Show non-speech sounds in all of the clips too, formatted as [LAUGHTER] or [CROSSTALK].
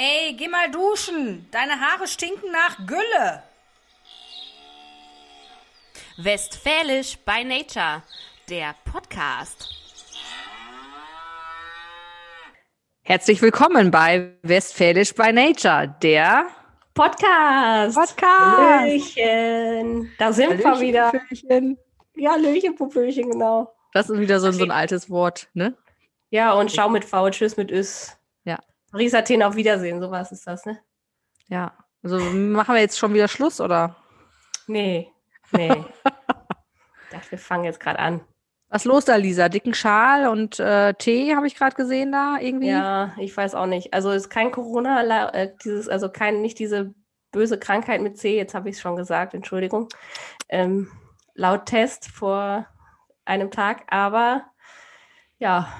Ey, geh mal duschen. Deine Haare stinken nach Gülle. Westfälisch by Nature, der Podcast. Herzlich willkommen bei Westfälisch by Nature, der Podcast. Podcast. Hallöchen. Da sind wir Hallöchen, wieder. Pupöchen. Ja, Hallöchen, Pupöchen, genau. Das ist wieder so, so ein altes Wort, ne? Ja, und Schau mit V, Tschüss mit Üs. Paris Athen auf Wiedersehen, sowas ist das, ne? Ja. Also machen wir jetzt schon wieder Schluss, oder? Nee, nee. [LAUGHS] ich dachte, wir fangen jetzt gerade an. Was ist los da, Lisa? Dicken Schal und äh, Tee habe ich gerade gesehen da irgendwie. Ja, ich weiß auch nicht. Also es ist kein Corona, äh, dieses, also kein, nicht diese böse Krankheit mit C, jetzt habe ich es schon gesagt, Entschuldigung. Ähm, laut Test vor einem Tag, aber ja,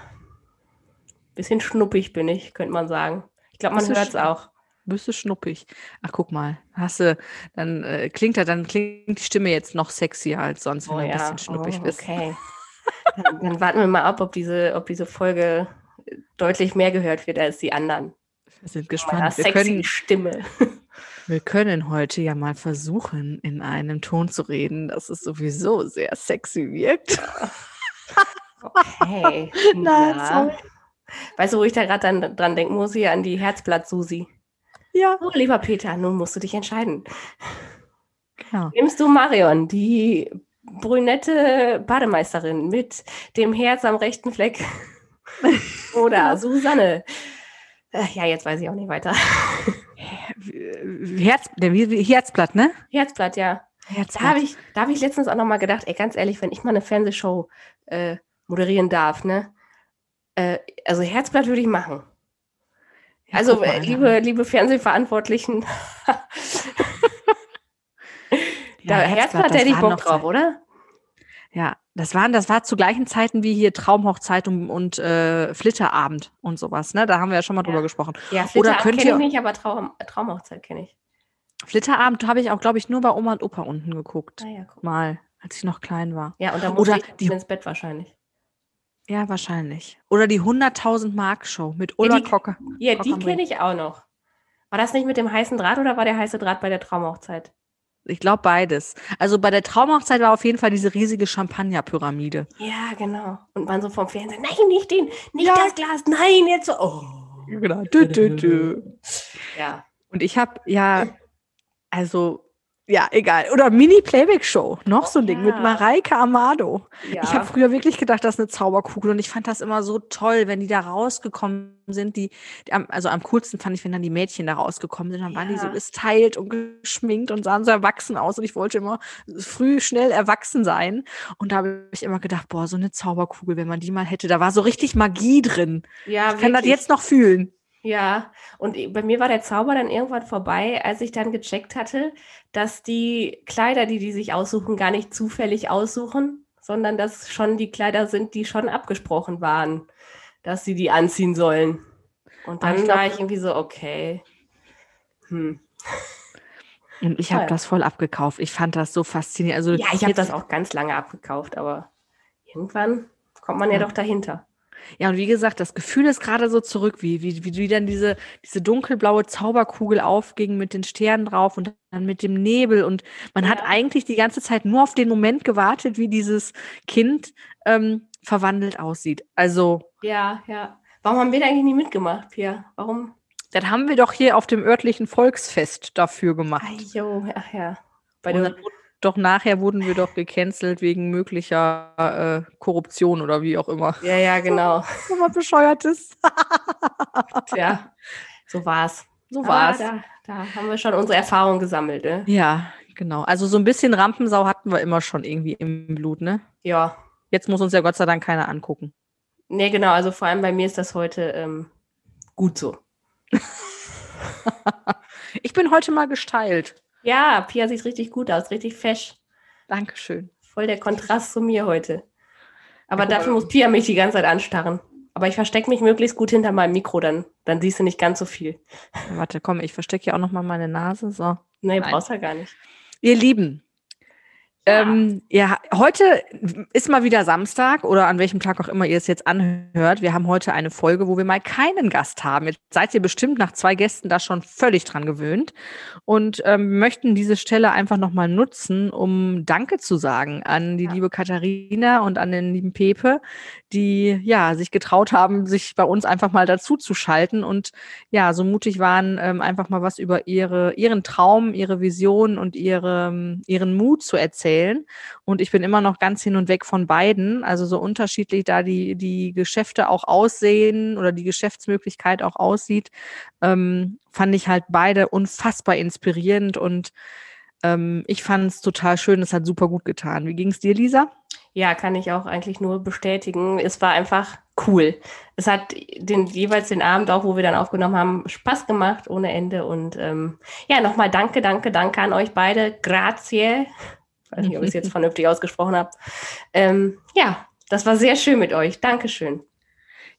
bisschen schnuppig bin ich, könnte man sagen. Ich glaube, man hört es auch. Bist du schnuppig? Ach, guck mal. Hast du, dann äh, klingt er, dann klingt die Stimme jetzt noch sexier als sonst, wenn du ein bisschen schnuppig oh, bist. Okay. [LAUGHS] dann, dann warten wir mal ab, ob diese, ob diese Folge deutlich mehr gehört wird als die anderen. Wir sind gespannt. Wir sexy können, Stimme. [LAUGHS] wir können heute ja mal versuchen, in einem Ton zu reden, dass es sowieso sehr sexy wirkt. Okay. [LAUGHS] Nein, ja. sorry. Weißt du, wo ich da gerade dann dran denken muss? Hier an die Herzblatt-Susi. Ja, Oh, lieber Peter, nun musst du dich entscheiden. genau. Nimmst du Marion, die brünette Bademeisterin mit dem Herz am rechten Fleck? [LAUGHS] Oder Susanne? Äh, Ja, jetzt weiß ich auch nicht weiter. Herz, der Herzblatt, ne? Herzblatt, ja. Da Herzblatt. habe ich, da hab ich letztens auch noch mal gedacht, ey, ganz ehrlich, wenn ich mal eine Fernsehshow äh, moderieren darf, ne? Äh, also Herzblatt würde ich machen. Ja, also, guck mal, äh, ja. liebe, liebe Fernsehverantwortlichen, [LAUGHS] Ja, da Herzblatt, das hätte ich Bock drauf, Zeit- oder? Ja, das waren, das war zu gleichen Zeiten wie hier Traumhochzeit und, und äh, Flitterabend und sowas, ne? Da haben wir ja schon mal drüber Ja. gesprochen. Ja, Flitterabend kenne ich nicht, aber Traum, Traumhochzeit kenne ich. Flitterabend habe ich auch, glaube ich, nur bei Oma und Opa unten geguckt. Ah, ja. Mal, als ich noch klein war. ja, und dann musste Oder ich die- ins Bett wahrscheinlich. Ja, wahrscheinlich. Oder die 100.000 Mark Show mit Ulla die- Kocker. Ja, Kock die kenne ich auch noch. War das nicht mit dem heißen Draht oder war der heiße Draht bei der Traumhochzeit? Ich glaube beides. Also bei der Traumhochzeit war auf jeden Fall diese riesige Champagnerpyramide. Ja, genau. Und man so vom Fernsehen, nein, nicht den, nicht Ja. das Glas, nein, jetzt so. Oh. Genau. Dü, dü, dü. Ja. Und ich habe ja, also, ja, egal. Oder Mini-Playback-Show. Noch so ein Ding mit Ja. Mareike Amado. ja. Ich habe früher wirklich gedacht, das ist eine Zauberkugel und ich fand das immer so toll, wenn die da rausgekommen sind. Die, die also am coolsten fand ich, wenn dann die Mädchen da rausgekommen sind, dann waren die so gestylt und geschminkt und sahen so erwachsen aus und ich wollte immer früh schnell erwachsen sein. Und da habe ich immer gedacht, boah, so eine Zauberkugel, wenn man die mal hätte, da war so richtig Magie drin. ja, Ich kann das jetzt noch fühlen. Ja, und bei mir war der Zauber dann irgendwann vorbei, als ich dann gecheckt hatte, dass die Kleider, die die sich aussuchen, gar nicht zufällig aussuchen, sondern dass schon die Kleider sind, die schon abgesprochen waren, dass sie die anziehen sollen. Und Aber dann ich glaub- war ich irgendwie so, okay. Hm. Und ich habe das voll abgekauft. Ich fand das so faszinierend. Also Ja, ich habe das auch ganz lange abgekauft, aber irgendwann kommt man ja Ja. doch dahinter. Ja, und wie gesagt, das Gefühl ist gerade so zurück, wie, wie, wie, dann diese, diese dunkelblaue Zauberkugel aufging mit den Sternen drauf und dann mit dem Nebel. Und man hat Ja. eigentlich die ganze Zeit nur auf den Moment gewartet, wie dieses Kind ähm, verwandelt aussieht. Also, Ja, ja. Warum haben wir da eigentlich nie mitgemacht, Pia? Warum? das haben wir doch hier auf dem örtlichen Volksfest dafür Ach, gemacht. jo, ach ja. Bei Und dann, doch nachher wurden wir doch gecancelt wegen möglicher äh, Korruption oder wie auch immer. ja, ja, genau. [LAUGHS] So was Bescheuertes. [LAUGHS] Tja, so war's. So Aber war's. Da, da haben wir schon unsere Erfahrung gesammelt, ne? Ja, genau. Also so ein bisschen Rampensau hatten wir immer schon irgendwie im Blut, ne? Ja. Jetzt muss uns ja Gott sei Dank keiner angucken. Nee, genau. Also vor allem bei mir ist das heute ähm, gut so. [LAUGHS] Ich bin heute mal gesteilt. Ja, Pia sieht richtig gut aus, richtig fesch. Dankeschön. Voll der Kontrast zu mir heute. Aber Ja, dafür muss Pia mich die ganze Zeit anstarren. Aber ich verstecke mich möglichst gut hinter meinem Mikro, dann, dann siehst du nicht ganz so viel. Warte, komm, ich verstecke ja auch noch mal meine Nase. So. Nee, Nein. brauchst du ja gar nicht. Ihr Lieben, Ähm, ja, heute ist mal wieder Samstag oder an welchem Tag auch immer ihr es jetzt anhört. Wir haben heute eine Folge, wo wir mal keinen Gast haben. Jetzt seid ihr bestimmt nach zwei Gästen da schon völlig dran gewöhnt und ähm, möchten diese Stelle einfach nochmal nutzen, um Danke zu sagen an die Ja. liebe Katharina und an den lieben Pepe, die ja sich getraut haben, sich bei uns einfach mal dazu zu schalten und ja, so mutig waren, ähm, einfach mal was über ihre, ihren Traum, ihre Vision und ihre, ihren Mut zu erzählen. Und ich bin immer noch ganz hin und weg von beiden. Also so unterschiedlich da die, die Geschäfte auch aussehen oder die Geschäftsmöglichkeit auch aussieht, ähm, fand ich halt beide unfassbar inspirierend und ähm, ich fand es total schön. Es hat super gut getan. Wie ging es dir, Lisa? Ja, kann ich auch eigentlich nur bestätigen. Es war einfach cool. Es hat den, jeweils den Abend, auch wo wir dann aufgenommen haben, Spaß gemacht ohne Ende. Und ähm, ja, nochmal danke, danke, danke an euch beide. Grazie. Ich weiß nicht, ob ich es jetzt vernünftig ausgesprochen habe. Ähm, ja, das war sehr schön mit euch. Dankeschön.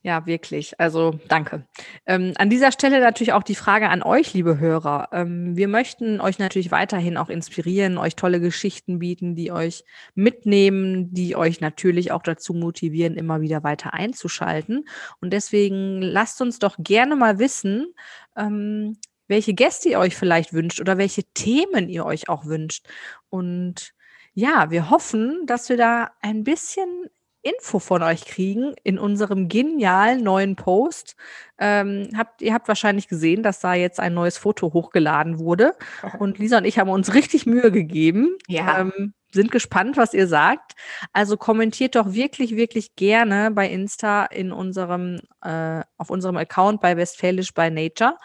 Ja, wirklich. Also danke. Ähm, an dieser Stelle natürlich auch die Frage an euch, liebe Hörer. Ähm, wir möchten euch natürlich weiterhin auch inspirieren, euch tolle Geschichten bieten, die euch mitnehmen, die euch natürlich auch dazu motivieren, immer wieder weiter einzuschalten. Und deswegen lasst uns doch gerne mal wissen, ähm, welche Gäste ihr euch vielleicht wünscht oder welche Themen ihr euch auch wünscht. Und ja, wir hoffen, dass wir da ein bisschen Info von euch kriegen in unserem genialen neuen Post. Ähm, habt, ihr habt wahrscheinlich gesehen, dass da jetzt ein neues Foto hochgeladen wurde. [LAUGHS] Und Lisa und ich haben uns richtig Mühe gegeben. Ja. Ähm, sind gespannt, was ihr sagt. Also kommentiert doch wirklich, wirklich gerne bei Insta in unserem, äh, auf unserem Account bei Westfälisch by Nature.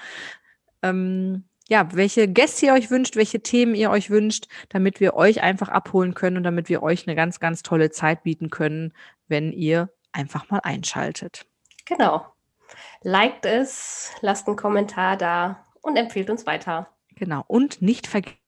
Ähm, ja, welche Gäste ihr euch wünscht, welche Themen ihr euch wünscht, damit wir euch einfach abholen können und damit wir euch eine ganz, ganz tolle Zeit bieten können, wenn ihr einfach mal einschaltet. Genau. Liked es, lasst einen Kommentar da und empfehlt uns weiter. Genau. Und nicht vergessen,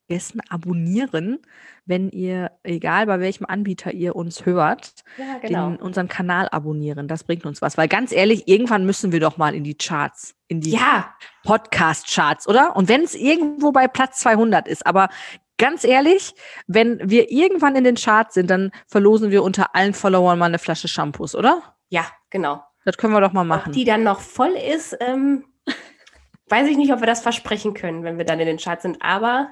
abonnieren, wenn ihr, egal bei welchem Anbieter ihr uns hört, Ja, genau. den, unseren Kanal abonnieren. Das bringt uns was. Weil ganz ehrlich, irgendwann müssen wir doch mal in die Charts, in die Ja, Podcast-Charts, oder? Und wenn es irgendwo bei Platz 200 ist, aber ganz ehrlich, wenn wir irgendwann in den Charts sind, dann verlosen wir unter allen Followern mal eine Flasche Shampoos, oder? ja, genau. Das können wir doch mal Ob machen. die dann noch voll ist, ähm, [LAUGHS] weiß ich nicht, ob wir das versprechen können, wenn wir dann in den Charts sind, aber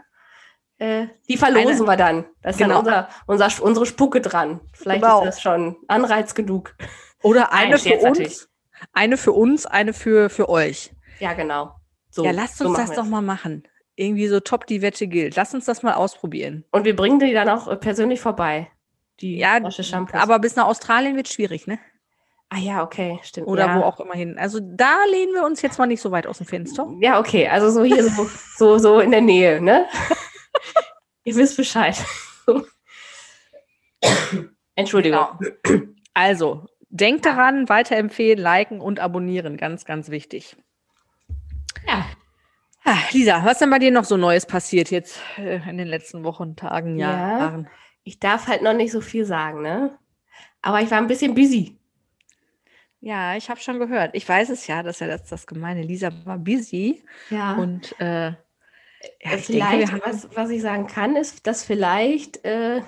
äh, die verlosen Eine- wir dann. Da ist Genau. dann unser, unser, unsere Spucke dran. Vielleicht Genau. ist das schon Anreiz genug. Oder eine Nein, für uns, natürlich. eine für uns, eine für, für euch. Ja, genau. So, ja, lasst so uns machen das doch mal machen. Irgendwie so top die Wette gilt. Lasst uns das mal ausprobieren. Und wir bringen die dann auch äh, persönlich vorbei. Die Ja, aber bis nach Australien wird schwierig, ne? ah ja, okay, stimmt. Oder ja. wo auch immer hin. Also da lehnen wir uns jetzt mal nicht so weit aus dem Fenster. Ja, okay, also so hier so, so, so in der Nähe, ne? [LAUGHS] Ihr wisst Bescheid. [LAUGHS] Entschuldigung. Genau. Also, denkt daran, weiterempfehlen, liken und abonnieren. Ganz, ganz wichtig. Ja. Ah, Lisa, was ist denn bei dir noch so Neues passiert jetzt äh, in den letzten Wochen, Tagen, Ja. Jahren? Ich darf halt noch nicht so viel sagen, ne? Aber ich war ein bisschen busy. Ja, ich habe schon gehört. Ich weiß es ja, das ist ja das, das Gemeine. Lisa war busy Ja. und äh, ja, denke, vielleicht, haben was, was ich sagen kann, ist, dass vielleicht äh,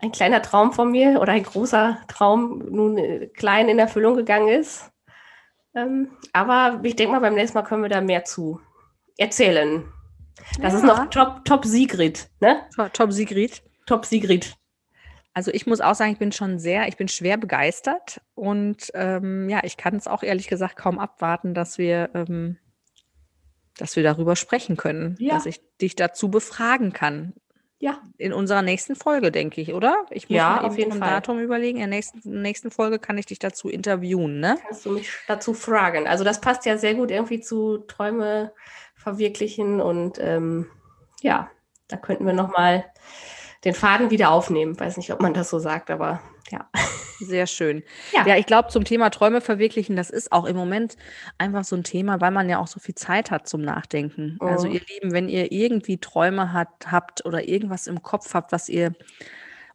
ein kleiner Traum von mir oder ein großer Traum nun äh, klein in Erfüllung gegangen ist. Ähm, aber ich denke mal, beim nächsten Mal können wir da mehr zu erzählen. Das ist Ja. noch Top, Top Sigrid, ne? Top- Top Sigrid. Top Sigrid. Also ich muss auch sagen, ich bin schon sehr, ich bin schwer begeistert und ähm, ja, ich kann es auch ehrlich gesagt kaum abwarten, dass wir, ähm, dass wir darüber sprechen können, Ja. dass ich dich dazu befragen kann. Ja. In unserer nächsten Folge, denke ich, oder? Ich muss Ja, mir auf jeden vom Fall. Datum überlegen. In der nächsten, nächsten Folge kann ich dich dazu interviewen, ne? Kannst du mich dazu fragen? Also das passt ja sehr gut irgendwie zu Träume verwirklichen und ähm, ja, da könnten wir noch mal den Faden wieder aufnehmen. Weiß nicht, ob man das so sagt, aber ja. Sehr schön. Ja. Ja, ich glaube, zum Thema Träume verwirklichen, das ist auch im Moment einfach so ein Thema, weil man ja auch so viel Zeit hat zum Nachdenken. Also Mhm. ihr Lieben, wenn ihr irgendwie Träume hat, habt oder irgendwas im Kopf habt, was ihr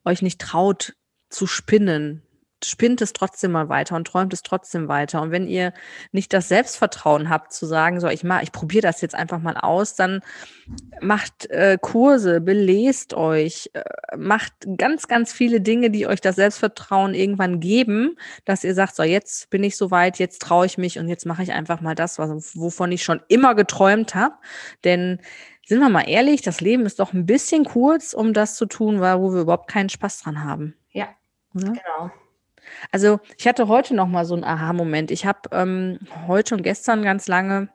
euch nicht traut zu spinnen, spinnt es trotzdem mal weiter und träumt es trotzdem weiter. Und wenn ihr nicht das Selbstvertrauen habt, zu sagen, so, ich mach, ich probiere das jetzt einfach mal aus, dann macht äh, Kurse, belest euch, äh, macht ganz, ganz viele Dinge, die euch das Selbstvertrauen irgendwann geben, dass ihr sagt, so, jetzt bin ich soweit, jetzt traue ich mich und jetzt mache ich einfach mal das, was, wovon ich schon immer geträumt habe. Denn sind wir mal ehrlich, das Leben ist doch ein bisschen kurz, um das zu tun, wo wir überhaupt keinen Spaß dran haben. Ja, Oder? genau. Also ich hatte heute noch mal so einen Aha-Moment. Ich habe ähm, heute und gestern ganz lange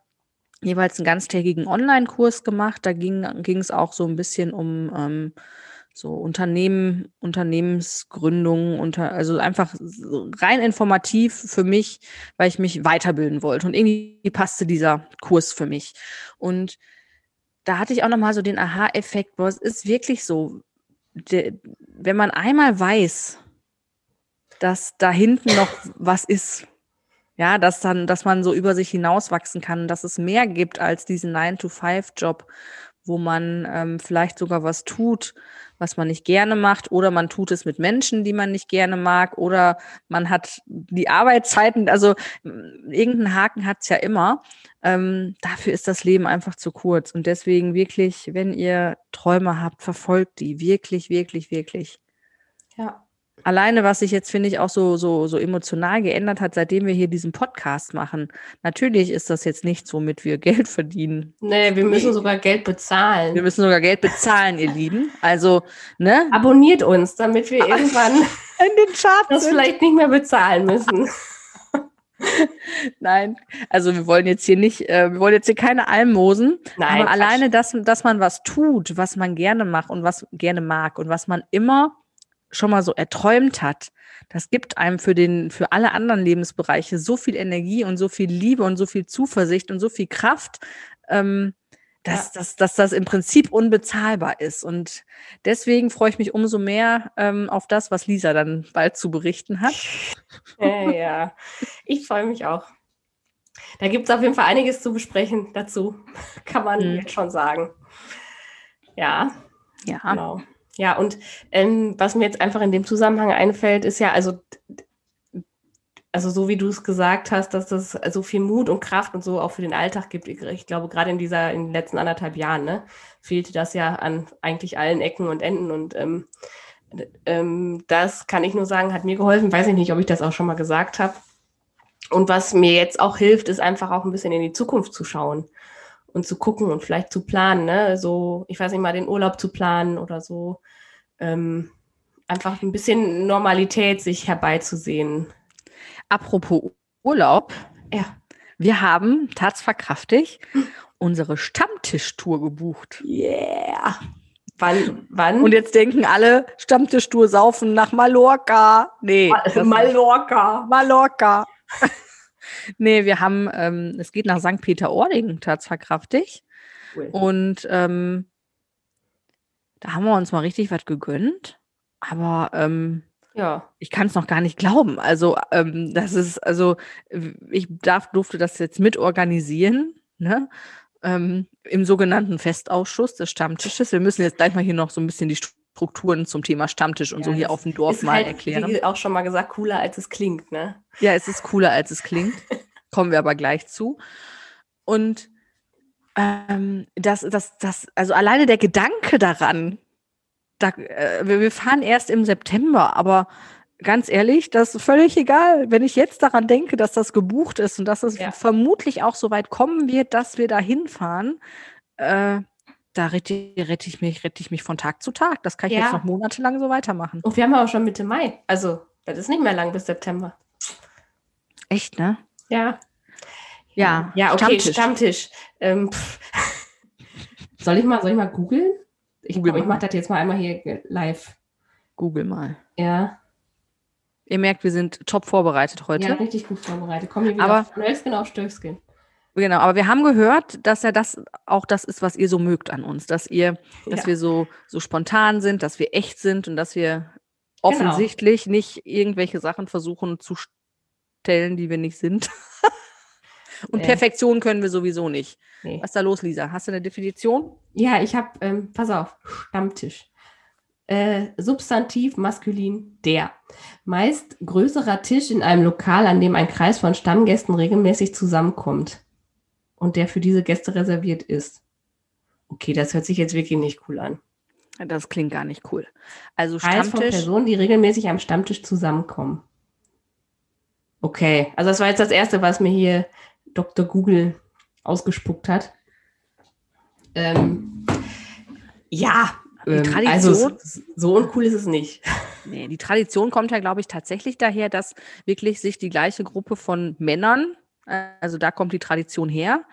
jeweils einen ganztägigen Online-Kurs gemacht. Da ging es auch so ein bisschen um ähm, so Unternehmen, Unternehmensgründung, unter, also einfach rein informativ für mich, weil ich mich weiterbilden wollte. Und irgendwie passte dieser Kurs für mich. Und da hatte ich auch noch mal so den Aha-Effekt, boah, es ist wirklich so, de, wenn man einmal weiß, dass da hinten noch was ist, ja, dass dann, dass man so über sich hinauswachsen kann, dass es mehr gibt als diesen 9-to-5-Job, wo man ähm, vielleicht sogar was tut, was man nicht gerne macht, oder man tut es mit Menschen, die man nicht gerne mag, oder man hat die Arbeitszeiten, also irgendeinen Haken hat es ja immer. Ähm, dafür ist das Leben einfach zu kurz. Und deswegen wirklich, wenn ihr Träume habt, verfolgt die. Wirklich, wirklich, wirklich. Ja. Alleine, was sich jetzt, finde ich, auch so, so, so emotional geändert hat, seitdem wir hier diesen Podcast machen. Natürlich ist das jetzt nichts, womit wir [LAUGHS] Geld verdienen. Nee, wir müssen sogar Geld bezahlen. Wir müssen sogar Geld bezahlen, ihr Lieben. Also, ne? Abonniert uns, damit wir [LAUGHS] irgendwann In den Charts das sind. vielleicht nicht mehr bezahlen müssen. [LAUGHS] Nein, also wir wollen jetzt hier nicht, äh, wir wollen jetzt hier keine Almosen. Nein, aber Quatsch. alleine, dass, dass man was tut, was man gerne macht und was gerne mag und was man immer schon mal so erträumt hat, das gibt einem für den, für alle anderen Lebensbereiche so viel Energie und so viel Liebe und so viel Zuversicht und so viel Kraft, ähm, dass, dass, dass das im Prinzip unbezahlbar ist. Und deswegen freue ich mich umso mehr ähm, auf das, was Lisa dann bald zu berichten hat. [LAUGHS] Ja, ja. Ich freue mich auch. Da gibt es auf jeden Fall einiges zu besprechen dazu, [LAUGHS] kann man Mhm. jetzt schon sagen. Ja, Ja. genau. Ja, und ähm, was mir jetzt einfach in dem Zusammenhang einfällt, ist ja, also, also so wie du es gesagt hast, dass das so viel Mut und Kraft und so auch für den Alltag gibt. Ich, glaube, gerade in dieser, in den letzten anderthalb Jahren, ne, fehlte das ja an eigentlich allen Ecken und Enden. Und ähm, ähm, das kann ich nur sagen, hat mir geholfen. Weiß ich nicht, ob ich das auch schon mal gesagt habe. Und was mir jetzt auch hilft, ist einfach auch ein bisschen in die Zukunft zu schauen und zu gucken und vielleicht zu planen, ne? So, ich weiß nicht mal, den Urlaub zu planen oder so. Ähm, einfach ein bisschen Normalität sich herbeizusehen. Apropos Urlaub, Ja. wir haben tatsverkraftig [LAUGHS] unsere Stammtischtour gebucht. Yeah. Wann? wann? Und jetzt denken alle, Stammtischtour saufen nach Mallorca. Nee, nicht. Mallorca. Mallorca. [LAUGHS] nee, wir haben, ähm, es geht nach St. Peter-Ording tatsverkraftig. Cool. Und ähm, da haben wir uns mal richtig was gegönnt. Aber ähm, Ja. ich kann es noch gar nicht glauben. Also, ähm, das ist, also, ich darf, durfte das jetzt mitorganisieren, ne? Ähm, Im sogenannten Festausschuss des Stammtisches. Wir müssen jetzt gleich mal hier noch so ein bisschen die Strukturen zum Thema Stammtisch und Ja, so hier auf dem Dorf ist mal halt, erklären. wie auch schon mal gesagt, cooler als es klingt, ne? Ja, es ist cooler, als es klingt. [LAUGHS] Kommen wir aber gleich zu. Und ähm, das, das, das, also alleine der Gedanke daran, da, äh, wir, wir fahren erst im September, aber ganz ehrlich, das ist völlig egal. Wenn ich jetzt daran denke, dass das gebucht ist und dass es Ja. vermutlich auch so weit kommen wird, dass wir da hinfahren, äh, da rette, rette ich mich, rette ich mich von Tag zu Tag. Das kann ich Ja. jetzt noch monatelang so weitermachen. Und wir haben ja auch schon Mitte Mai. Also, das ist nicht mehr lang bis September. Echt, ne? Ja. Ja, Ja, okay, Stammtisch. Stammtisch. Ähm, soll ich mal, soll ich mal googeln? Ich, Google ich mache das jetzt mal einmal hier live. Google mal. Ja, Ihr merkt, wir sind top vorbereitet heute. ja, richtig gut vorbereitet. Komm hier wieder Aber- auf Nölskin auf Stöckskin. Genau, aber wir haben gehört, dass ja das auch das ist, was ihr so mögt an uns, dass ihr, dass Ja. wir so, so spontan sind, dass wir echt sind und dass wir Genau. offensichtlich nicht irgendwelche Sachen versuchen zu stellen, die wir nicht sind. [LAUGHS] und Nee. Perfektion können wir sowieso nicht. Nee. Was ist da los, Lisa? Hast du eine Definition? Ja, ich habe, ähm, pass auf, Stammtisch. Äh, Substantiv maskulin der. Meist größerer Tisch in einem Lokal, an dem ein Kreis von Stammgästen regelmäßig zusammenkommt und der für diese Gäste reserviert ist. Okay, das hört sich jetzt wirklich nicht cool an. Das klingt gar nicht cool. Also Kreis von Stammtisch. Personen, die regelmäßig am Stammtisch zusammenkommen. Okay, also das war jetzt das Erste, was mir hier Dr. Google ausgespuckt hat. Ähm, ja, Die ähm, Tradition- also so uncool ist es nicht. Nee, die Tradition kommt ja, glaube ich, tatsächlich daher, dass wirklich sich die gleiche Gruppe von Männern, also da kommt die Tradition her,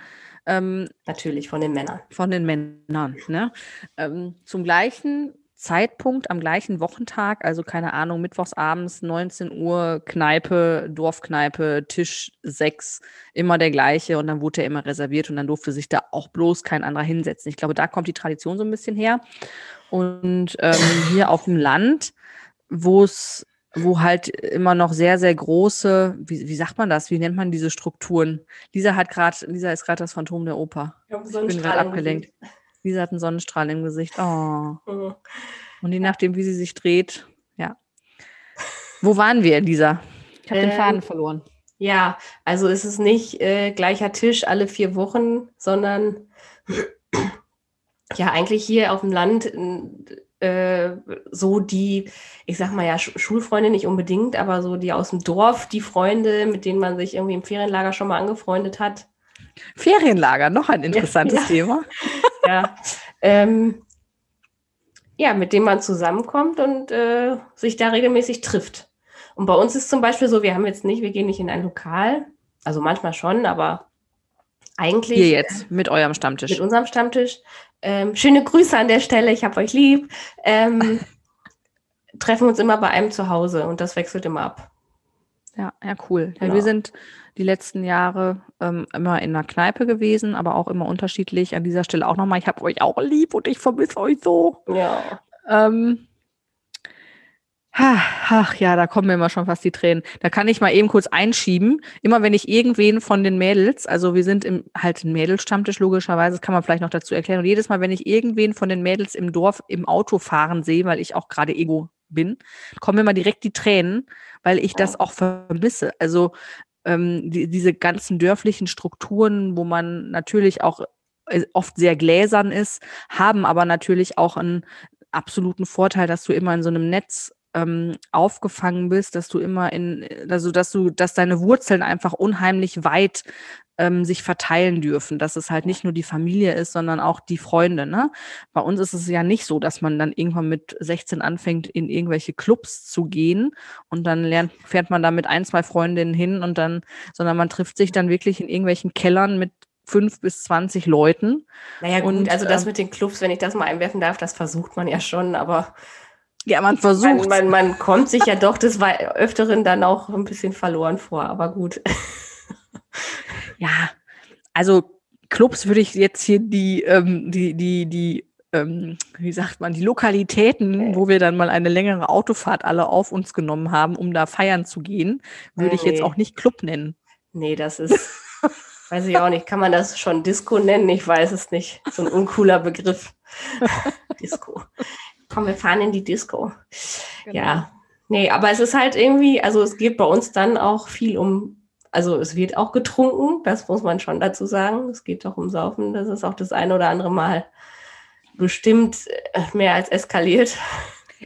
ähm, Natürlich von den Männern. von den Männern, ne? ähm, zum gleichen Zeitpunkt, am gleichen Wochentag, also keine Ahnung, mittwochsabends, 19 Uhr, Kneipe, Dorfkneipe, Tisch 6, immer der gleiche und dann wurde er immer reserviert und dann durfte sich da auch bloß kein anderer hinsetzen. Ich glaube, da kommt die Tradition so ein bisschen her. Und ähm, hier auf dem Land, wo es, wo halt immer noch sehr, sehr große, wie, wie sagt man das? Wie nennt man diese Strukturen? Lisa hat gerade, Lisa ist gerade das Phantom der Oper. Ich bin gerade abgelenkt. Lisa hat einen Sonnenstrahl im Gesicht. Oh. Mhm. Und je nachdem, wie sie sich dreht, ja. Wo waren wir, Lisa? Ich habe den Ähm, Faden verloren. Ja, also ist es nicht äh, gleicher Tisch alle vier Wochen, sondern ja, eigentlich hier auf dem Land äh, so die, ich sag mal ja, Sch Schulfreunde nicht unbedingt, aber so die aus dem Dorf, die Freunde, mit denen man sich irgendwie im Ferienlager schon mal angefreundet hat. Ferienlager, noch ein interessantes ja. Thema. [LAUGHS] Ja, ähm, ja, mit dem man zusammenkommt und äh, sich da regelmäßig trifft. Und bei uns ist zum Beispiel so, wir haben jetzt nicht, wir gehen nicht in ein Lokal, also manchmal schon, aber eigentlich Hier jetzt, mit eurem Stammtisch. mit unserem Stammtisch. Ähm, schöne Grüße an der Stelle, ich habe euch lieb. Ähm, [LAUGHS] treffen uns immer bei einem zu Hause und das wechselt immer ab. Ja, ja, cool. Ja, Genau. wir sind die letzten Jahre ähm, immer in einer Kneipe gewesen, aber auch immer unterschiedlich. An dieser Stelle auch nochmal, ich habe euch auch lieb und ich vermisse euch so. Ja. Ähm, ach ja, da kommen mir immer schon fast die Tränen. Da kann ich mal eben kurz einschieben. Immer wenn ich irgendwen von den Mädels, also wir sind im halt ein Mädelstammtisch logischerweise, das kann man vielleicht noch dazu erklären. Und jedes Mal, wenn ich irgendwen von den Mädels im Dorf im Auto fahren sehe, weil ich auch gerade Ego bin, kommen mir immer direkt die Tränen, weil ich das auch vermisse. Also ähm, die, diese ganzen dörflichen Strukturen, wo man natürlich auch äh, oft sehr gläsern ist, haben aber natürlich auch einen absoluten Vorteil, dass du immer in so einem Netz ähm, aufgefangen bist, dass du immer in, also dass du, dass deine Wurzeln einfach unheimlich weit ähm, sich verteilen dürfen, dass es halt nicht nur die Familie ist, sondern auch die Freunde. Ne? Bei uns ist es ja nicht so, dass man dann irgendwann mit 16 anfängt, in irgendwelche Clubs zu gehen und dann lernt, fährt man da mit ein, zwei Freundinnen hin und dann, sondern man trifft sich dann wirklich in irgendwelchen Kellern mit fünf bis zwanzig Leuten. Naja, gut, Und, also das ähm, mit den Clubs, wenn ich das mal einwerfen darf, das versucht man ja schon, aber Ja, man man, versucht. man, man kommt sich ja doch des Öfteren dann auch ein bisschen verloren vor, aber gut. [LAUGHS] Ja, also Clubs würde ich jetzt hier die, ähm, die, die, die, ähm, wie sagt man, die Lokalitäten, wo wir dann mal eine längere Autofahrt alle auf uns genommen haben, um da feiern zu gehen, würde ich jetzt Nee. auch nicht Club nennen. Nee, das ist, weiß ich auch nicht. Kann man das schon Disco nennen? Ich weiß es nicht. So ein uncooler Begriff. [LAUGHS] Disco. Komm, wir fahren in die Disco. Genau. Ja. Nee, aber es ist halt irgendwie, also es geht bei uns dann auch viel um, also es wird auch getrunken, das muss man schon dazu sagen. Es geht doch um Saufen. Das ist auch das eine oder andere Mal bestimmt äh, mehr als eskaliert.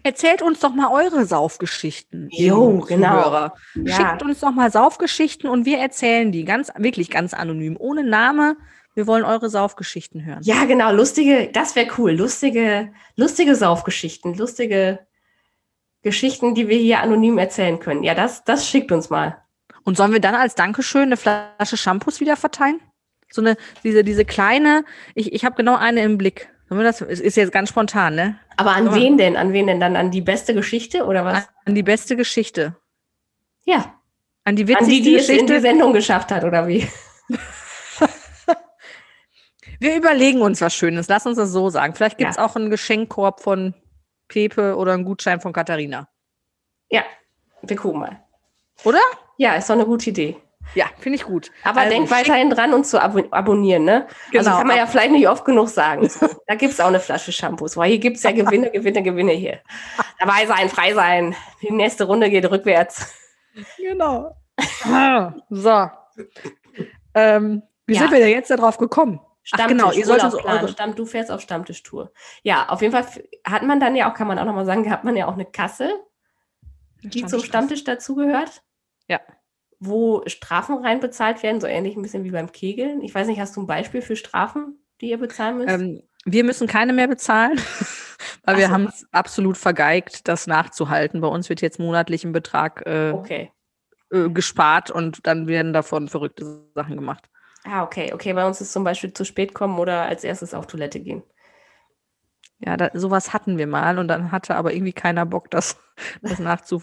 Erzählt uns doch mal eure Saufgeschichten. Jo, genau. Ja. Schickt uns doch mal Saufgeschichten und wir erzählen die ganz, wirklich ganz anonym, ohne Name. Wir wollen eure Saufgeschichten hören. Ja, genau, lustige, das wäre cool. Lustige, lustige Saufgeschichten, lustige Geschichten, die wir hier anonym erzählen können. Ja, das, das schickt uns mal. Und sollen wir dann als Dankeschön eine Flasche Shampoos wieder verteilen? So eine, diese, diese kleine, ich, ich habe genau eine im Blick. Das, es ist jetzt ganz spontan, ne? Aber an wen denn? An wen denn dann? An die beste Geschichte oder was? An die beste Geschichte. Ja, An die an witzigste die, die es in die Geschichte. Sendung geschafft hat oder wie? [LAUGHS] Wir überlegen uns was Schönes. Lass uns das so sagen. Vielleicht gibt es Ja. auch einen Geschenkkorb von Pepe oder einen Gutschein von Katharina. Ja, wir gucken mal. Oder? Ja, ist doch eine gute Idee. Ja, finde ich gut. Aber Also denk schick- weiterhin dran, uns zu abo abonnieren, ne? Also Genau. kann man ja vielleicht nicht oft genug sagen. [LAUGHS] Da gibt es auch eine Flasche Shampoos, weil hier gibt es ja Gewinne, [LAUGHS] Gewinne, Gewinne hier. Dabei sein, frei sein. Die nächste Runde geht rückwärts. Genau. Ah, so. Ähm, wie Ja. sind wir denn jetzt darauf gekommen? Ach, genau, ihr solltet so Urlaubplan. eure- Stamm, du fährst auf Stammtischtour. Ja, auf jeden Fall hat man dann ja auch, kann man auch nochmal sagen, hat man ja auch eine Kasse, die zum Stammtisch dazugehört. Ja. Wo Strafen reinbezahlt werden, so ähnlich ein bisschen wie beim Kegeln. Ich weiß nicht, hast du ein Beispiel für Strafen, die ihr bezahlen müsst? Ähm, wir müssen keine mehr bezahlen, [LAUGHS] weil Ach wir so. haben es absolut vergeigt, das nachzuhalten. Bei uns wird jetzt monatlich ein Betrag äh, okay. äh, gespart und dann werden davon verrückte Sachen gemacht. Ah, okay, okay. Bei uns ist zum Beispiel zu spät kommen oder als erstes auf Toilette gehen. Ja, da, sowas hatten wir mal und dann hatte aber irgendwie keiner Bock, das, [LAUGHS] das nachzu.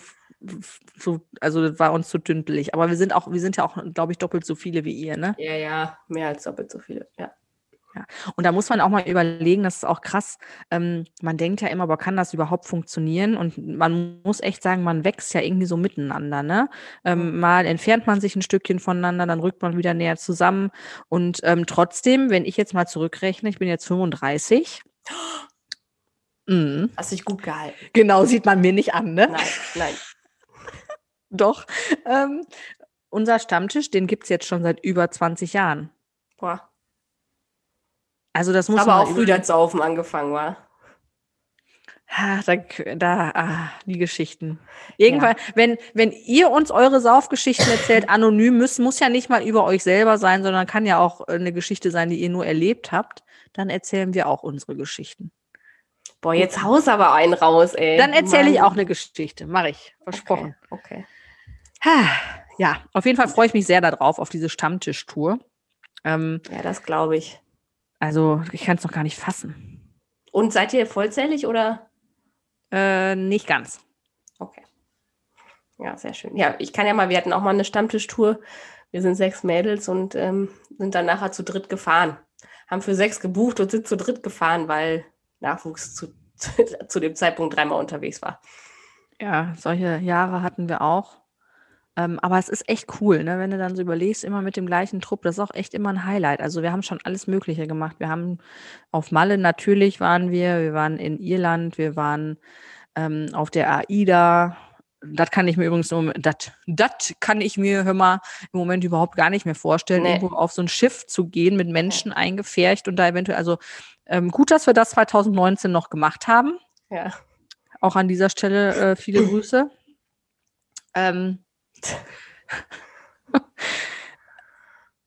Zu, also das war uns zu dümpelig. Aber wir sind auch, wir sind ja auch, glaube ich, doppelt so viele wie ihr, ne? Ja, ja, mehr als doppelt so viele. Ja. Und da muss man auch mal überlegen, das ist auch krass. Ähm, man denkt ja immer, aber kann das überhaupt funktionieren? Und man muss echt sagen, man wächst ja irgendwie so miteinander. Ne? Ähm, mal entfernt man sich ein Stückchen voneinander, dann rückt man wieder näher zusammen. Und ähm, trotzdem, wenn ich jetzt mal zurückrechne, ich bin jetzt 35. Mhm. Hast dich gut gehalten. Genau, sieht man mir nicht an, ne? Nein, nein. [LAUGHS] Doch. Ähm, unser Stammtisch, den gibt es jetzt schon seit über 20 Jahren. Boah. Also das muss Aber auch früh das Saufen angefangen war. Ah, da, da ah, die Geschichten. Irgendwann, wenn, wenn ihr uns eure Saufgeschichten erzählt, [LAUGHS] anonym, muss, muss ja nicht mal über euch selber sein, sondern kann ja auch äh, eine Geschichte sein, die ihr nur erlebt habt, dann erzählen wir auch unsere Geschichten. Boah, jetzt haus aber einen raus, ey. Dann erzähle ich auch eine Geschichte, mache ich, versprochen. Okay. okay. Ja, auf jeden Fall freue ich mich sehr darauf, auf diese Stammtischtour. Ähm, Ja, das glaube ich. Also, ich kann es noch gar nicht fassen. Und seid ihr vollzählig oder? Äh, nicht ganz. Okay. Ja, sehr schön. Ja, ich kann ja mal, wir hatten auch mal eine Stammtischtour. Wir sind sechs Mädels und ähm, sind dann nachher zu dritt gefahren. Haben für sechs gebucht und sind zu dritt gefahren, weil Nachwuchs zu, [LAUGHS] zu dem Zeitpunkt dreimal unterwegs war. Ja, solche Jahre hatten wir auch. Ähm, aber es ist echt cool, ne? wenn du dann so überlegst, immer mit dem gleichen Trupp. Das ist auch echt immer ein Highlight. Also wir haben schon alles Mögliche gemacht. Wir haben auf Malle natürlich waren wir, wir waren in Irland, wir waren ähm, auf der AIDA. Das kann ich mir übrigens im Moment, das, das kann ich mir, hör mal, im Moment überhaupt gar nicht mehr vorstellen, Nee. irgendwo auf so ein Schiff zu gehen mit Menschen eingefärcht und da eventuell, also ähm, gut, dass wir das 2019 noch gemacht haben. Ja. Auch an dieser Stelle äh, viele Grüße. Ähm, [LAUGHS]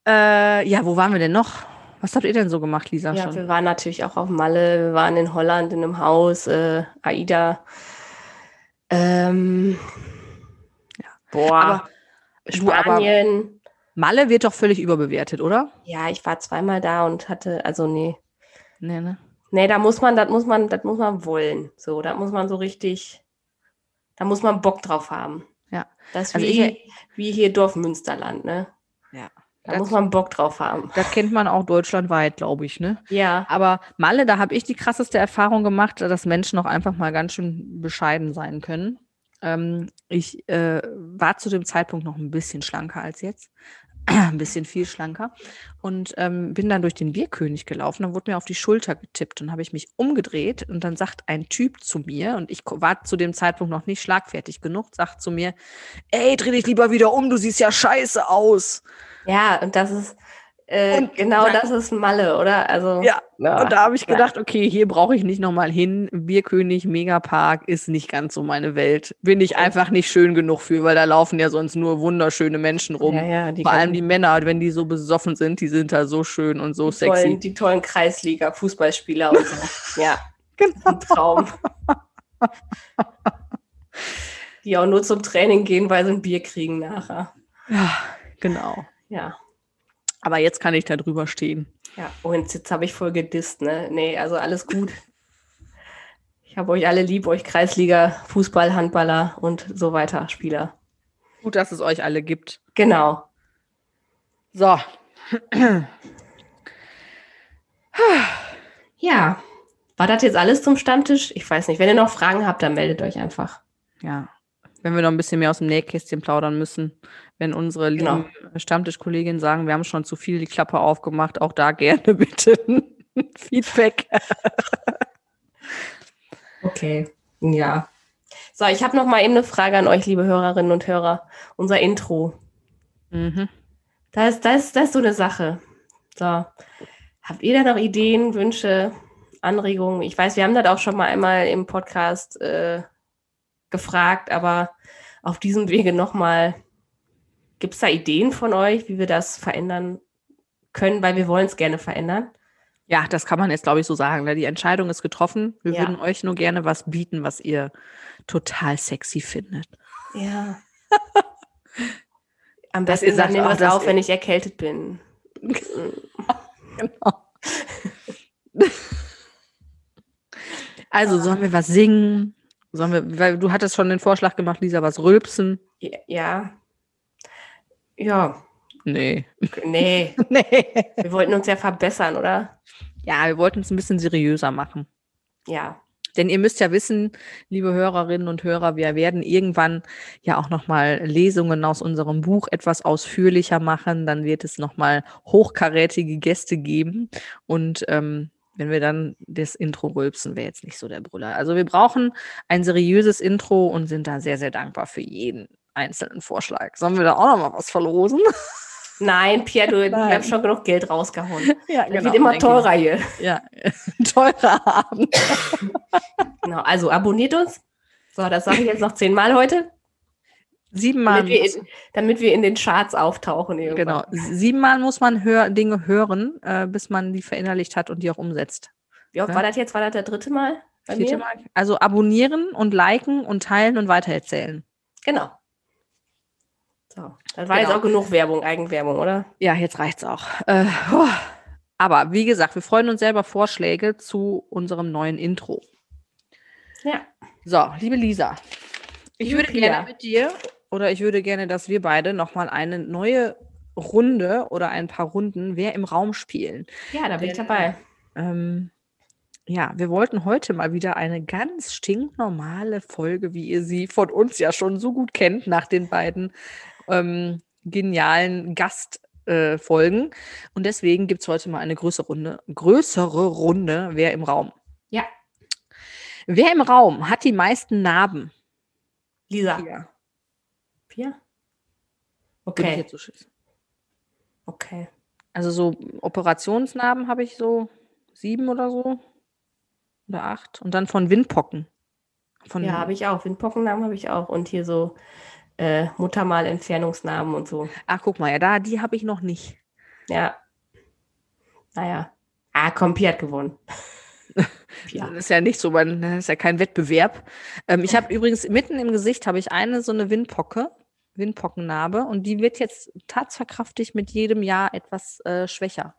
äh, ja, wo waren wir denn noch? Was habt ihr denn so gemacht, Lisa? Ja, schon? wir waren natürlich auch auf Malle, wir waren in Holland in einem Haus, äh, AIDA. Ähm, Boah, Aber du, aber- Spanien. Malle wird doch völlig überbewertet, oder? ja, ich war zweimal da und hatte, also nee. Nee, ne? Nee, da muss man, das muss man, das muss man wollen. So, da muss man so richtig, da muss man Bock drauf haben. Ja. Das ist Also wie, ich- wie hier Dorf Münsterland, ne? Ja. Da Das- muss man Bock drauf haben. Das kennt man auch deutschlandweit, glaube ich, ne? Ja. Aber Malle, da habe ich die krasseste Erfahrung gemacht, dass Menschen auch einfach mal ganz schön bescheiden sein können. Ähm, ich äh, war zu dem Zeitpunkt noch ein bisschen schlanker als jetzt. Ein [CLEARS THROAT] bisschen viel schlanker. Und ähm, bin dann durch den Bierkönig gelaufen. Dann wurde mir auf die Schulter getippt und habe ich mich umgedreht. Und dann sagt ein Typ zu mir, und ich war zu dem Zeitpunkt noch nicht schlagfertig genug, sagt zu mir, ey, dreh dich lieber wieder um, du siehst ja scheiße aus. Ja, und das ist, äh, Und genau dann- das ist Malle, oder? Also, Ja, ja. Und da habe ich Ja. gedacht, okay, hier brauche ich nicht nochmal hin. Bierkönig, Megapark ist nicht ganz so meine Welt. Bin ich einfach nicht schön genug für, weil da laufen ja sonst nur wunderschöne Menschen rum. ja, ja, die Vor allem die Männer, wenn die so besoffen sind, die sind da so schön und so die sexy. tollen, die tollen Kreisliga-Fußballspieler und so. [LAUGHS] ja, Genau. ein Traum. die auch nur zum Training gehen, weil sie ein Bier kriegen nachher. Ja, genau. Ja. Aber jetzt kann ich da drüber stehen. Ja, und jetzt habe ich voll gedisst, ne? Nee, also alles gut. Ich habe euch alle lieb, euch Kreisliga, Fußball, Handballer und so weiter Spieler. Gut, dass es euch alle gibt. Genau. So, [CLEARS THROAT] Ja. War das jetzt alles zum Stammtisch? Ich weiß nicht. Wenn ihr noch Fragen habt, dann meldet euch einfach. ja. Wenn wir noch ein bisschen mehr aus dem Nähkästchen plaudern müssen. Wenn unsere Genau. lieben Stammtischkolleginnen sagen, wir haben schon zu viel die Klappe aufgemacht, auch da gerne [LAUGHS] bitte Feedback. [LAUGHS] Okay, ja. So, ich habe noch mal eben eine Frage an euch, liebe Hörerinnen und Hörer. Unser Intro. Mhm. Das ist, das, ist, das ist so eine Sache. So. Habt ihr da noch Ideen, Wünsche, Anregungen? Ich weiß, wir haben das auch schon mal einmal im Podcast äh, gefragt, aber auf diesem Wege nochmal, gibt es da Ideen von euch, wie wir das verändern können? Weil wir wollen es gerne verändern. Ja, das kann man jetzt, glaube ich, so sagen. ne? Die Entscheidung ist getroffen. Wir Ja. würden euch nur gerne was bieten, was ihr total sexy findet. Ja. [LAUGHS] Am besten ihr sagt, nehmen wir es auf, wenn ich erkältet bin. [LAUGHS] Genau. Also, sollen wir was singen? Sollen wir, weil du hattest schon den Vorschlag gemacht, Lisa, was rülpsen? Ja. Ja. Nee. Nee, [LAUGHS] nee. wir wollten uns ja verbessern, oder? Ja, wir wollten es ein bisschen seriöser machen. Ja. Denn ihr müsst ja wissen, liebe Hörerinnen und Hörer, wir werden irgendwann ja auch nochmal Lesungen aus unserem Buch etwas ausführlicher machen. Dann wird es nochmal hochkarätige Gäste geben. Und ähm, wenn wir dann das Intro rülpsen, wäre jetzt nicht so der Brüller. Also wir brauchen ein seriöses Intro und sind da sehr, sehr dankbar für jeden einzelnen Vorschlag. Sollen wir da auch nochmal was verlosen? [LAUGHS] Nein, Pierre, du, Nein. haben schon genug Geld rausgehauen. [LAUGHS] ja, Das wird immer teurer hier. Ja, [LAUGHS] teurer Abend. Genau, also abonniert uns. So, das sage ich jetzt noch zehnmal heute, Siebenmal. damit wir, in, damit wir in den Charts auftauchen. irgendwann. Genau. Siebenmal muss man hör Dinge hören, äh, bis man die verinnerlicht hat und die auch umsetzt. Wie oft Ja. war das jetzt? War das der dritte Mal Vierte? Mal. Also abonnieren und liken und teilen und weitererzählen. Genau. So, das war Genau. jetzt auch genug Werbung, Eigenwerbung, oder? Ja, jetzt reicht's auch. Äh, oh. Aber wie gesagt, wir freuen uns selber Vorschläge zu unserem neuen Intro. Ja. So, liebe Lisa, ich würde gerne mit dir oder ich würde gerne, dass wir beide nochmal eine neue Runde oder ein paar Runden Wer im Raum spielen. Ja, da bin ich Denn- dabei. Ähm, ja, wir wollten heute mal wieder eine ganz stinknormale Folge, wie ihr sie von uns ja schon so gut kennt, nach den beiden ähm, genialen Gastfolgen. Äh. Und deswegen gibt es heute mal eine größere Runde, größere Runde, wer im Raum. Ja. Wer im Raum hat die meisten Narben? Lisa. Ja. Ich Okay. so. Okay. Also so Operationsnarben habe ich so sieben oder so. Oder acht. Und dann von Windpocken. Von Ja, habe ich auch. Windpockennamen habe ich auch. Und hier so äh, Muttermal-Entfernungsnamen und so. Ach, guck mal, ja, da, die habe ich noch nicht. Ja. Naja. Ah, komm, Pi hat gewonnen. [LAUGHS] Pia. Das ist ja nicht so, man, das ist ja kein Wettbewerb. Ähm, ich habe übrigens mitten im Gesicht habe ich eine so eine Windpocke, Windpockennarbe, und die wird jetzt tatsverkraftig mit jedem Jahr etwas äh, schwächer.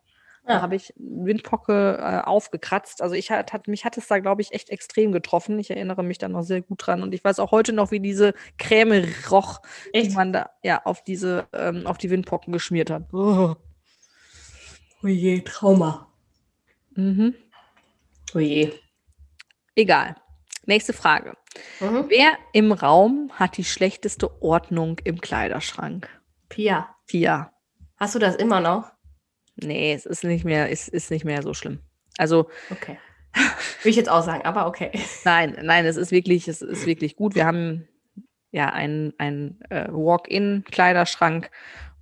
Da Ah. habe ich Windpocke äh, aufgekratzt. Also ich hat, hat, mich hat es da, glaube ich, echt extrem getroffen. Ich erinnere mich da noch sehr gut dran. Und ich weiß auch heute noch, wie diese Creme roch, die Echt? man da ja auf diese, ähm, auf die Windpocken geschmiert hat. Oh. Oje, Trauma. Mhm. Oje. Egal. Nächste Frage. Mhm. Wer im Raum hat die schlechteste Ordnung im Kleiderschrank? Pia, Pia. hast du das immer noch? Nee, es ist nicht mehr, es ist nicht mehr so schlimm. Also Okay. Will ich jetzt auch sagen, aber okay. [LAUGHS] nein, nein, es ist wirklich, es ist wirklich gut. Wir haben ja einen, einen äh, Walk-in-Kleiderschrank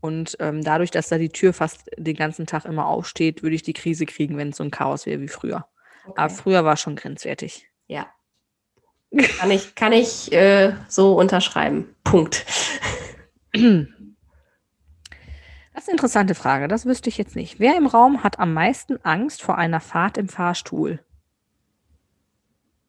und ähm, dadurch, dass da die Tür fast den ganzen Tag immer aufsteht, würde ich die Krise kriegen, wenn es so ein Chaos wäre wie früher. Aber okay. früher war schon grenzwertig. Ja. Kann ich, kann ich äh, so unterschreiben. Punkt. [CLEARS THROAT] Das ist eine interessante Frage, das wüsste ich jetzt nicht. Wer im Raum hat am meisten Angst vor einer Fahrt im Fahrstuhl?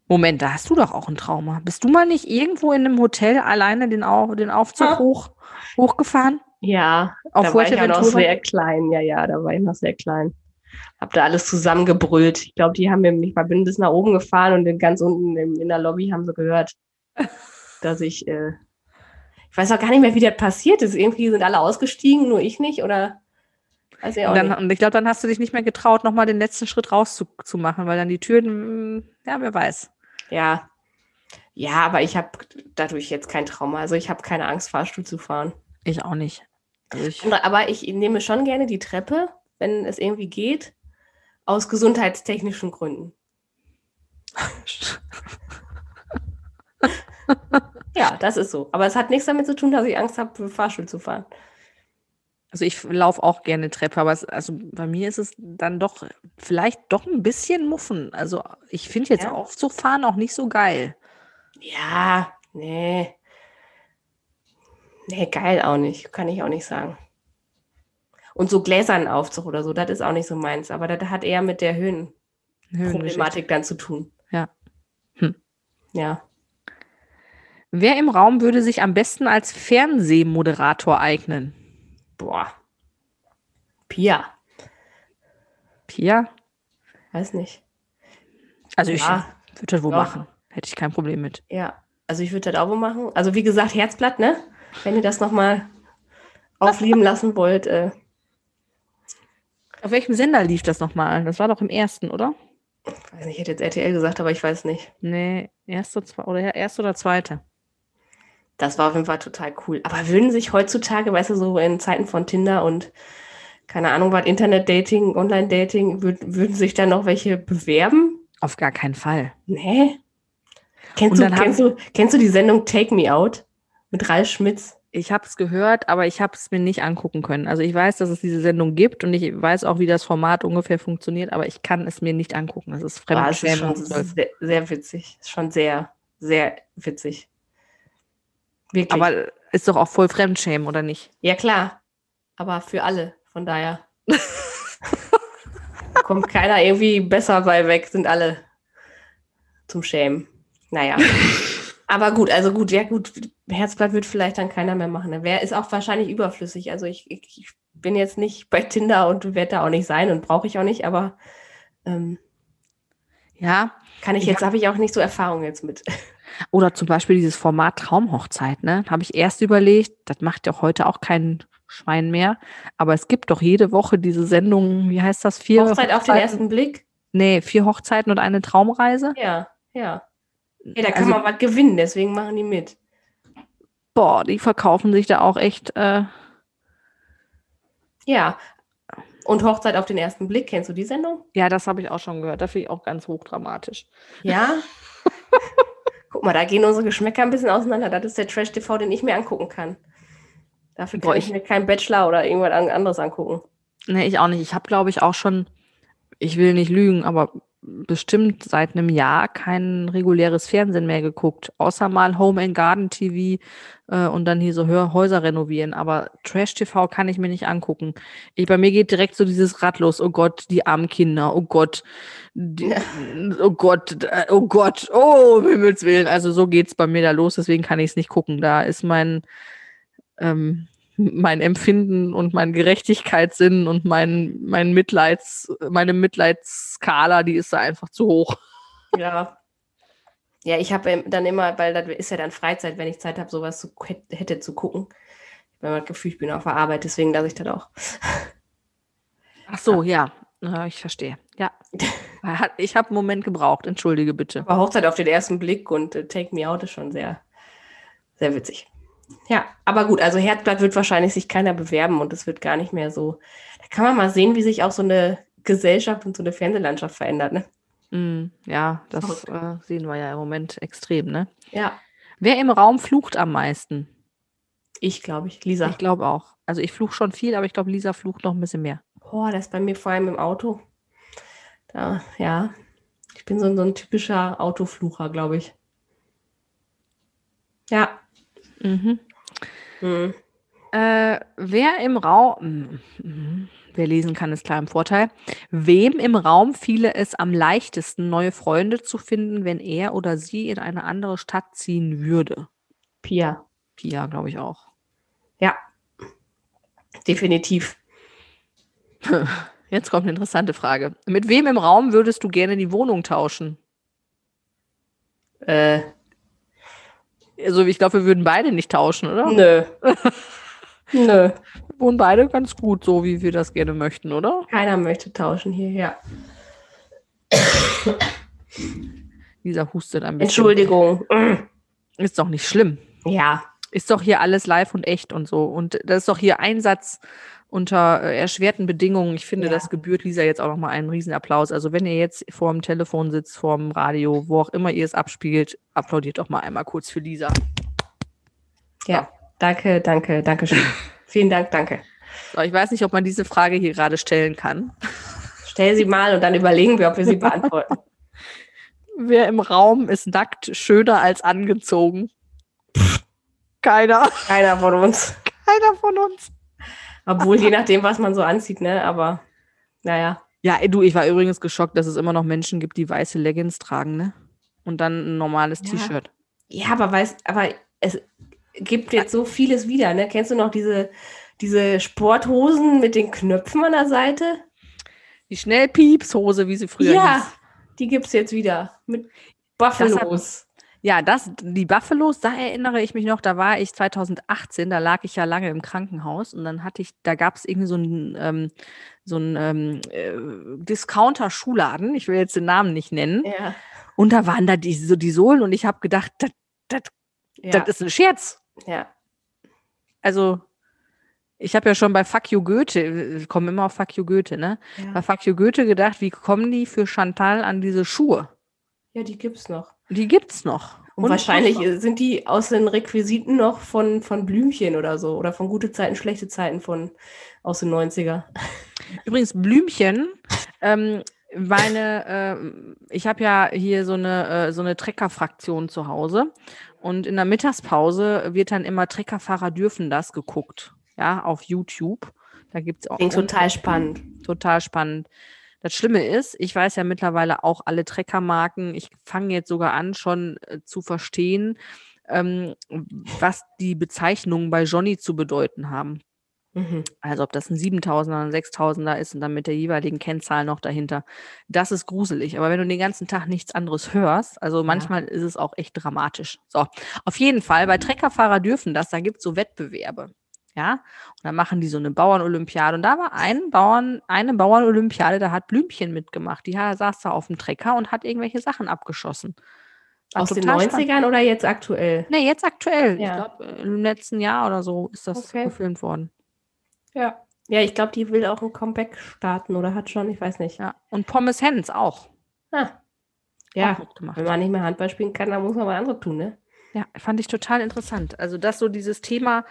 Moment, da hast du doch auch ein Trauma. Bist du mal nicht irgendwo in einem Hotel alleine den, Au den Aufzug Ah. hoch, hochgefahren? Ja, Auf da war ich ja noch sehr klein. Ja, ja, da war ich noch sehr klein. Hab da alles zusammengebrüllt. Ich glaube, die haben mir, ich war bin bis nach oben gefahren und ganz unten in der Lobby haben sie gehört, [LAUGHS] dass ich, äh, ich weiß auch gar nicht mehr, wie das passiert ist. Irgendwie sind alle ausgestiegen, nur ich nicht, oder? Weiß ich auch Und, dann, nicht. und ich glaube, dann hast du dich nicht mehr getraut, nochmal den letzten Schritt rauszumachen, weil dann die Türen, mm, ja, wer weiß. Ja. Ja, aber ich habe dadurch jetzt kein Trauma. Also ich habe keine Angst, Fahrstuhl zu fahren. Ich auch nicht. Also ich, Aber ich nehme schon gerne die Treppe, wenn es irgendwie geht, aus gesundheitstechnischen Gründen. Ja, das ist so. Aber es hat nichts damit zu tun, dass ich Angst habe, Fahrstuhl zu fahren. also ich laufe auch gerne Treppe, aber es, also bei mir ist es dann doch vielleicht doch ein bisschen Muffen. Also ich finde jetzt Ja? Aufzug fahren auch nicht so geil. Ja, nee. Nee, geil auch nicht. Kann ich auch nicht sagen. Und so gläsernen Aufzug oder so, das ist auch nicht so meins. Aber das hat eher mit der. Höhenproblematik dann zu tun. Ja. Hm. Ja. Wer im Raum würde sich am besten als Fernsehmoderator eignen? Boah. Pia. Pia? Weiß nicht. Also ich Ja. würde das wohl Ja. machen. Hätte ich kein Problem mit. Ja. Also ich würde das auch wohl machen. Also wie gesagt, Herzblatt, ne? Wenn ihr das nochmal aufleben lassen wollt. Äh, Auf welchem Sender lief das nochmal? Das war doch im ersten, oder? weiß nicht, ich hätte jetzt RTL gesagt, aber ich weiß nicht. Nee, erste oder erste oder zweite. Das war auf jeden Fall total cool. Aber würden sich heutzutage, weißt du, so in Zeiten von Tinder und keine Ahnung, was Internet-Dating, Online-Dating, würd, würden sich da noch welche bewerben? Auf gar keinen Fall. Nee. Kennst, du, kennst, du, kennst du die Sendung Take Me Out mit Ralf Schmitz? Ich habe es gehört, aber ich habe es mir nicht angucken können. Also ich weiß, dass es diese Sendung gibt und ich weiß auch, wie das Format ungefähr funktioniert, aber ich kann es mir nicht angucken. Das ist Ah, es ist Fremdschämen. schon sehr, sehr witzig. Ist schon sehr, sehr witzig. Wirklich. Aber ist doch auch voll Fremdschämen, oder nicht? ja, klar. Aber für alle. Von daher. [LAUGHS] Kommt keiner irgendwie besser bei weg, sind alle zum Schämen. Naja. [LAUGHS] Aber gut, also gut, ja gut, Herzblatt wird vielleicht dann keiner mehr machen. ne? Wer ist auch wahrscheinlich überflüssig. Also ich, ich, ich bin jetzt nicht [LAUGHS] bei Tinder und werde da auch nicht sein und brauche ich auch nicht, aber ähm, Ja. kann ich Ja. jetzt, habe ich auch nicht so Erfahrung jetzt mit. [LAUGHS] Oder zum Beispiel dieses Format Traumhochzeit, ne? Habe ich erst überlegt, das macht ja heute auch kein Schwein mehr. Aber es gibt doch jede Woche diese Sendung, wie heißt das? Vier Hochzeit auf den Hochzeiten- ersten Blick? Nee, vier Hochzeiten und eine Traumreise. Ja, ja. Ja, da kann Also- man was gewinnen, deswegen machen die mit. Boah, die verkaufen sich da auch echt. Äh, Ja. Und Hochzeit auf den ersten Blick, kennst du die Sendung? ja, das habe ich auch schon gehört. Das finde ich auch ganz hochdramatisch. Ja. [LAUGHS] Guck mal, da gehen unsere Geschmäcker ein bisschen auseinander. Das ist der Trash-TV, den ich mir angucken kann. Dafür kann Boah, ich ich- mir keinen Bachelor oder irgendwas an- anderes angucken. Nee, ich auch nicht. Ich habe, glaube ich, auch schon, ich will nicht lügen, aber bestimmt seit einem Jahr kein reguläres Fernsehen mehr geguckt. Außer mal Home and Garden TV äh, und dann hier so Hör Häuser renovieren. Aber Trash TV kann ich mir nicht angucken. Ich, bei mir geht direkt so dieses Rad los. Oh Gott, die armen Kinder. Oh Gott. Die, oh Gott. äh, Oh Gott. Oh, um Himmels Willen. Also so geht's bei mir da los. Deswegen kann ich es nicht gucken. Da ist mein, ähm, mein Empfinden und mein Gerechtigkeitssinn und mein, mein Mitleids, meine Mitleidsskala, die ist da einfach zu hoch. Ja. Ja, ich habe dann immer, weil das ist ja dann Freizeit, wenn ich Zeit habe, sowas zu, hätte, zu gucken. Ich habe immer das Gefühl, ich bin auf der Arbeit, deswegen lasse ich das auch. Ach so, ja. ja. ich verstehe. Ja. [LAUGHS] Ich habe einen Moment gebraucht. Entschuldige bitte. Aber Hochzeit auf den ersten Blick und äh, Take Me Out ist schon sehr, sehr witzig. Ja, aber gut, also Herzblatt wird wahrscheinlich sich keiner bewerben und es wird gar nicht mehr so. Da kann man mal sehen, wie sich auch so eine Gesellschaft und so eine Fernsehlandschaft verändert, ne? Mm, ja, das äh, sehen wir ja im Moment extrem, ne? Ja, Wer im Raum flucht am meisten? ich glaube ich. Lisa. Ich glaube auch. Also ich fluche schon viel, aber ich glaube, Lisa flucht noch ein bisschen mehr. Boah, das ist bei mir vor allem im Auto. Da, ja. Ich bin so, so ein typischer Autoflucher, glaube ich. Ja. Mhm. Hm. Äh, wer im Raum, mhm. wer lesen kann, ist klar im Vorteil. Wem im Raum fiele es am leichtesten, neue Freunde zu finden, wenn er oder sie in eine andere Stadt ziehen würde? Pia. Pia, glaube ich auch. Ja. Definitiv. [LAUGHS] Jetzt kommt eine interessante Frage. Mit wem im Raum würdest du gerne die Wohnung tauschen? Äh, Also ich glaube, wir würden beide nicht tauschen, oder? nö. [LAUGHS] nö. Wir wohnen beide ganz gut, so wie wir das gerne möchten, oder? Keiner möchte tauschen hier, ja. Dieser hustet ein bisschen. Entschuldigung. Ist doch nicht schlimm. Ja. Ist doch hier alles live und echt und so. Und das ist doch hier Einsatz unter äh, erschwerten Bedingungen. Ich finde, Ja. das gebührt Lisa jetzt auch nochmal einen Riesenapplaus. Also wenn ihr jetzt vor dem Telefon sitzt, vor dem Radio, wo auch immer ihr es abspielt, applaudiert doch mal einmal kurz für Lisa. Ja. Danke, danke, danke schön. Vielen Dank, danke. So, ich weiß nicht, ob man diese Frage hier gerade stellen kann. Stell sie mal und dann überlegen wir, ob wir sie [LAUGHS] beantworten. Wer im Raum ist nackt schöner als angezogen? Keiner. Keiner von uns. Keiner von uns. Obwohl, je nachdem, was man so anzieht, ne? Aber naja. Ja, du, ich war übrigens geschockt, dass es immer noch Menschen gibt, die weiße Leggings tragen, ne? Und dann ein normales Ja. T-Shirt. Ja, aber weißt, aber es gibt jetzt so vieles wieder, ne? Kennst du noch diese, diese Sporthosen mit den Knöpfen an der Seite? Die Schnellpiepshose, wie sie früher ja, hieß. die gibt es jetzt wieder. Mit Buffalos. Ja, das, die Buffalos, da erinnere ich mich noch, da war ich 2018, da lag ich ja lange im Krankenhaus und dann hatte ich, da gab es irgendwie so einen, ähm, so einen ähm, äh, Discounter-Schuhladen, ich will jetzt den Namen nicht nennen, Ja. und da waren da die, so die Sohlen und ich habe gedacht, das, das, Ja. das ist ein Scherz. ja. Also, ich habe ja schon bei Fuck You Goethe, ich komme immer auf Fuck You Goethe, ne? Bei ja. Fuck You Goethe gedacht, wie kommen die für Chantal an diese Schuhe? Ja, die gibt's noch. Die gibt's noch. Und wahrscheinlich Unfassbar. sind die aus den Requisiten noch von, von Blümchen oder so. Oder von gute Zeiten, schlechte Zeiten von aus den 90er. [LAUGHS] Übrigens, Blümchen, ähm, meine, ähm, ich habe ja hier so eine, äh, so eine Treckerfraktion zu Hause. Und in der Mittagspause wird dann immer Treckerfahrer dürfen das geguckt. Ja, auf YouTube. Da gibt's auch Klingt total spannend. total spannend. Das Schlimme ist, ich weiß ja mittlerweile auch alle Treckermarken. Ich fange jetzt sogar an, schon äh, zu verstehen, ähm, was die Bezeichnungen bei Johnny zu bedeuten haben. Mhm. Also ob das ein 7000er oder ein 6000er ist und dann mit der jeweiligen Kennzahl noch dahinter. Das ist gruselig. Aber wenn du den ganzen Tag nichts anderes hörst, also manchmal ist es auch echt dramatisch. So, auf jeden Fall, bei Treckerfahrer dürfen das, da gibt es so Wettbewerbe. Ja, und dann machen die so eine Bauernolympiade. Und da war ein Bauern, eine Bauernolympiade, da hat Blümchen mitgemacht. Die saß da auf dem Trecker und hat irgendwelche Sachen abgeschossen. War Aus den total spannend. 90ern oder jetzt aktuell? Nee, jetzt aktuell. Ja. Ich glaube, im letzten Jahr oder so ist das Okay. gefilmt worden. Ja. Ja, ich glaube, die will auch ein Comeback starten oder hat schon, ich weiß nicht. Ja. Und Pommes Hens auch. Ah. auch Ja, mitgemacht. wenn man nicht mehr Handball spielen kann, dann muss man was anderes tun, ne? Ja, fand ich total interessant. Also, dass so dieses Thema,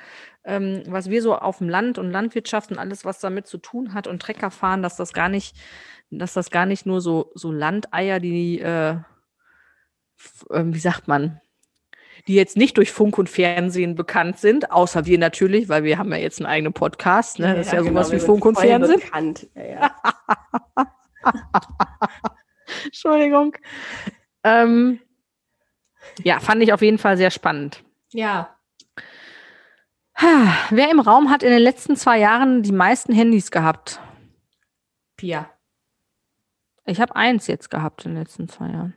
ähm, was wir so auf dem Land und Landwirtschaft und alles, was damit zu tun hat und Trecker fahren, dass das gar nicht, dass das gar nicht nur so, so Landeier, die, äh, ähm, wie sagt man, die jetzt nicht durch Funk und Fernsehen bekannt sind, außer wir natürlich, weil wir haben ja jetzt einen eigenen Podcast, ne? das ist ja sowas genau, wir wie sind Funk und Fernsehen. Bekannt. Ja, ja. [LAUGHS] Entschuldigung. Ähm, ja, fand ich auf jeden Fall sehr spannend. ja. Wer im Raum hat in den letzten zwei Jahren die meisten Handys gehabt? Pia. Ich habe eins jetzt gehabt in den letzten zwei Jahren.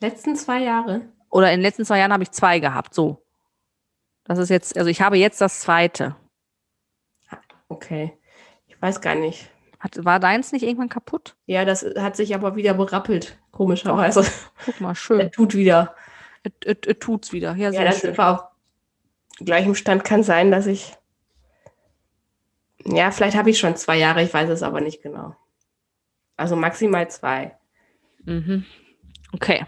Letzten zwei Jahre. Oder in den letzten zwei Jahren habe ich zwei gehabt, so. Das ist jetzt, also ich habe jetzt das zweite. Okay. Ich weiß gar nicht. Hat, war deins nicht irgendwann kaputt? Ja, das hat sich aber wieder berappelt, komischerweise. Guck mal, [LAUGHS] Er schön. tut wieder. Es tut's wieder. Ja, Ja, das schön. war auf gleichem Stand kann sein, dass ich. Ja, vielleicht habe ich schon zwei Jahre, ich weiß es aber nicht genau. Also maximal zwei. Mhm. Okay.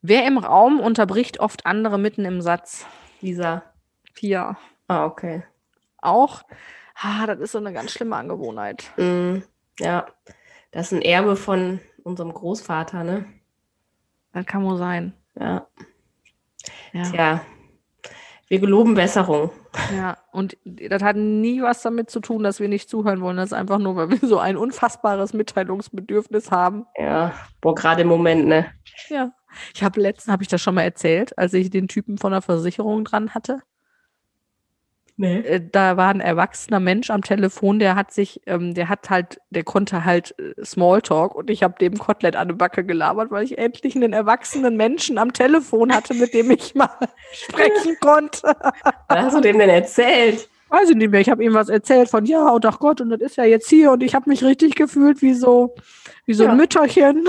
Wer im Raum unterbricht oft andere mitten im Satz? Dieser. Pia. Ah, okay. Auch? Ah, das ist so eine ganz schlimme Angewohnheit. Mm, ja, das ist ein Erbe von unserem Großvater, ne? Das kann wohl sein. Ja. Ja. Tja, wir geloben Besserung. Ja, und das hat nie was damit zu tun, dass wir nicht zuhören wollen. Das ist einfach nur, weil wir so ein unfassbares Mitteilungsbedürfnis haben. Ja, boah, gerade im Moment, ne? Ja. Ich habe letztens, habe ich das schon mal erzählt, als ich den Typen von der Versicherung dran hatte. Nee. Äh, Da war ein erwachsener Mensch am Telefon, der hat sich, ähm, der hat halt, der konnte halt äh, Smalltalk und ich habe dem Kotelett an die Backe gelabert, weil ich endlich einen erwachsenen Menschen am Telefon hatte, mit dem ich mal [LAUGHS] sprechen konnte. Was hast du dem denn erzählt? weiß ich nicht mehr, ich habe ihm was erzählt von ja und ach Gott und das ist ja jetzt hier und ich habe mich richtig gefühlt wie so wie so Ja. ein Mütterchen.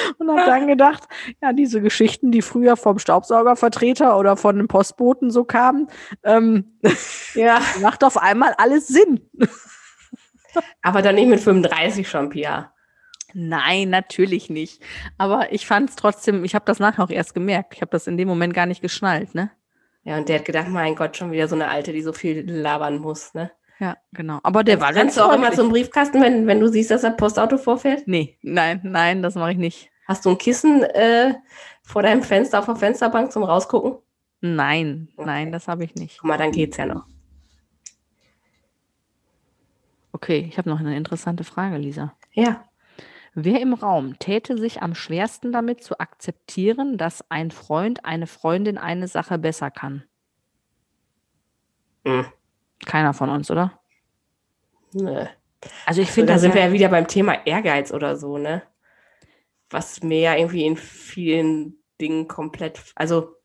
[LAUGHS] Und habe dann gedacht, ja, diese Geschichten, die früher vom Staubsaugervertreter oder von den Postboten so kamen, ähm, [LAUGHS] Ja. macht auf einmal alles Sinn. [LAUGHS] Aber dann nicht mit 35 schon, Pia. Nein, natürlich nicht. Aber ich fand es trotzdem, ich habe das nachher auch erst gemerkt. Ich habe das in dem Moment gar nicht geschnallt, ne? Ja, und der hat gedacht, mein Gott, schon wieder so eine Alte, die so viel labern muss, ne? Ja, genau. Aber der war Rennst du auch immer zum Briefkasten, wenn, wenn du siehst, dass ein Postauto vorfährt? Nee, nein, nein, das mache ich nicht. Hast du ein Kissen äh, vor deinem Fenster auf der Fensterbank zum Rausgucken? Nein, Okay. nein, das habe ich nicht. Guck mal, dann geht's ja noch. Okay, ich habe noch eine interessante Frage, Lisa. Ja. Wer im Raum täte sich am schwersten damit zu akzeptieren, dass ein Freund, eine Freundin eine Sache besser kann? Hm. Keiner von uns, oder? Nö. Also ich finde da das sind wir ja wieder beim Thema Ehrgeiz oder so, ne? Was mir ja irgendwie in vielen Dingen komplett, also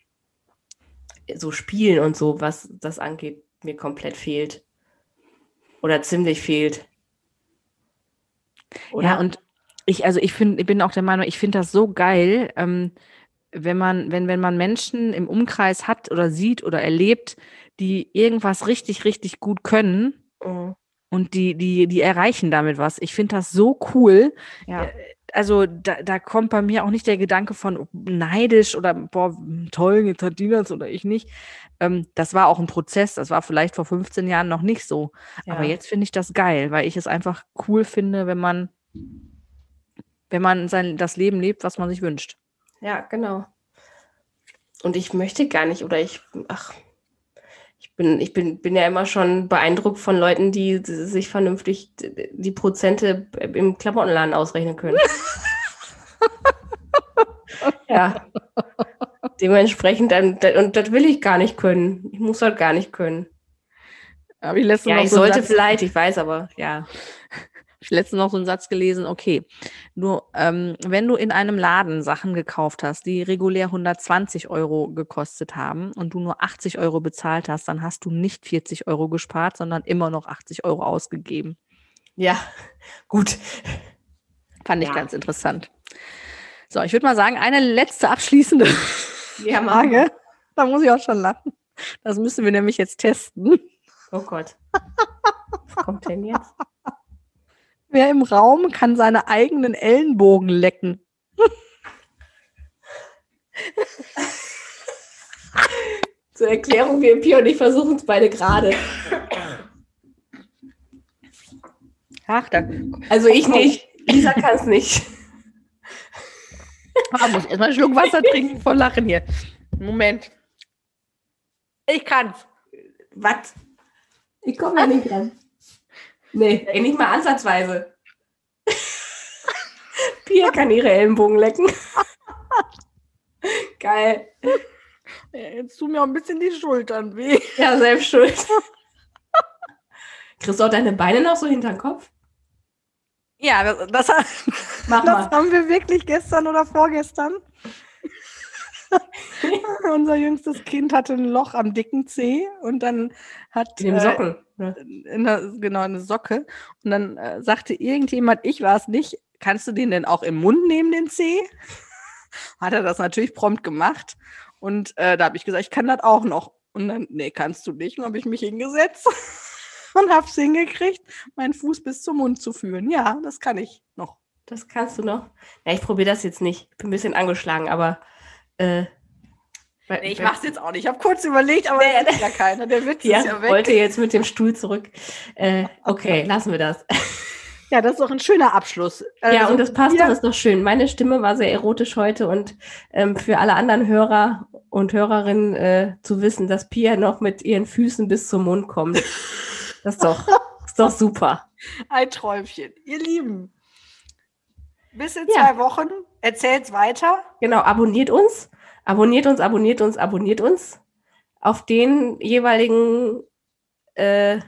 so Spielen und so, was das angeht, mir komplett fehlt. Oder ziemlich fehlt. Oder? ja und ich, also ich finde, ich bin auch der Meinung, ich finde das so geil, ähm, wenn man, wenn, wenn man Menschen im Umkreis hat oder sieht oder erlebt, die irgendwas richtig, richtig gut können Mhm. und die, die, die erreichen damit was. Ich finde das so cool. Ja. also da, da kommt bei mir auch nicht der Gedanke von neidisch oder boah, toll, jetzt hat die das oder ich nicht. Ähm, das war auch ein Prozess, das war vielleicht vor 15 Jahren noch nicht so. Aber Ja. jetzt finde ich das geil, weil ich es einfach cool finde, wenn man, wenn man sein, das Leben lebt, was man sich wünscht. Ja, genau. Und ich möchte gar nicht, oder ich, ach, ich bin, ich bin, bin ja immer schon beeindruckt von Leuten, die sich vernünftig die Prozente im Klamottenladen ausrechnen können. [LAUGHS] ja. Dementsprechend, dann, da- und das will ich gar nicht können. Ich muss das gar nicht können. Habe ich Ja, ich so sollte vielleicht, ich weiß aber, ja. Ich letztens noch so einen Satz gelesen, okay, nur ähm, wenn du in einem Laden Sachen gekauft hast, die regulär 120 Euro gekostet haben und du nur 80 Euro bezahlt hast, dann hast du nicht 40 Euro gespart, sondern immer noch 80 Euro ausgegeben. Ja, gut. Fand ich Ja. ganz interessant. So, ich würde mal sagen, eine letzte abschließende Ja, Frage. Da muss ich auch schon lachen. Das müssen wir nämlich jetzt testen. Oh Gott. Was kommt denn jetzt? Wer im Raum kann seine eigenen Ellenbogen lecken? Zur Erklärung, wir Pia und ich versuchen es beide gerade. Ach, da Also ich nicht. Lisa kann es nicht. Ah, muss erstmal einen Schluck Wasser trinken vor Lachen hier. Moment. Ich kann's. Was? Ich komme ja nicht dran. Nee, ey, nicht mal ansatzweise. [LAUGHS] Pia kann ihre Ellenbogen lecken. [LAUGHS] Geil. Ja, Jetzt tun mir auch ein bisschen die Schultern weh. Ja, selbst schuld. Kriegst du auch deine Beine noch so hinter den Kopf? Ja, das, das, das haben wir wirklich gestern oder vorgestern. [LAUGHS] [LAUGHS] Unser jüngstes Kind hatte ein Loch am dicken Zeh und dann hat In dem äh, Socken. ne? in der, genau eine Socke und dann äh, sagte irgendjemand, ich war es nicht, kannst du den denn auch im Mund nehmen, den Zeh? [LAUGHS] Hat er das natürlich prompt gemacht und äh, da habe ich gesagt, ich kann das auch noch. Und dann, nee, kannst du nicht. Und habe ich mich hingesetzt [LAUGHS] und habe es hingekriegt, meinen Fuß bis zum Mund zu führen. Ja, das kann ich noch. Das kannst du noch. Ja, ich probiere das jetzt nicht. Ich bin ein bisschen angeschlagen, aber. Äh, Nee, ich mach's jetzt auch nicht. Ich habe kurz überlegt, aber Nee, ist ja keiner. Der Witz Ja, ist ja weg. wollte jetzt mit dem Stuhl zurück. Äh, okay, lassen wir das. [LAUGHS] Ja, das ist doch ein schöner Abschluss. ja, Also, und das passt doch, ist doch schön. Meine Stimme war sehr erotisch heute und ähm, für alle anderen Hörer und Hörerinnen äh, zu wissen, dass Pia noch mit ihren Füßen bis zum Mund kommt. Das ist doch, [LAUGHS] ist doch super. Ein Träumchen. Ihr Lieben, bis in Ja. zwei Wochen. Erzählt's weiter. Genau, abonniert uns, abonniert uns, abonniert uns, abonniert uns auf den jeweiligen äh,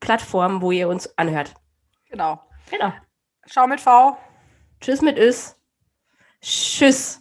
Plattformen, wo ihr uns anhört. Genau. Genau. Schau mit V. Tschüss mit Ös. Tschüss.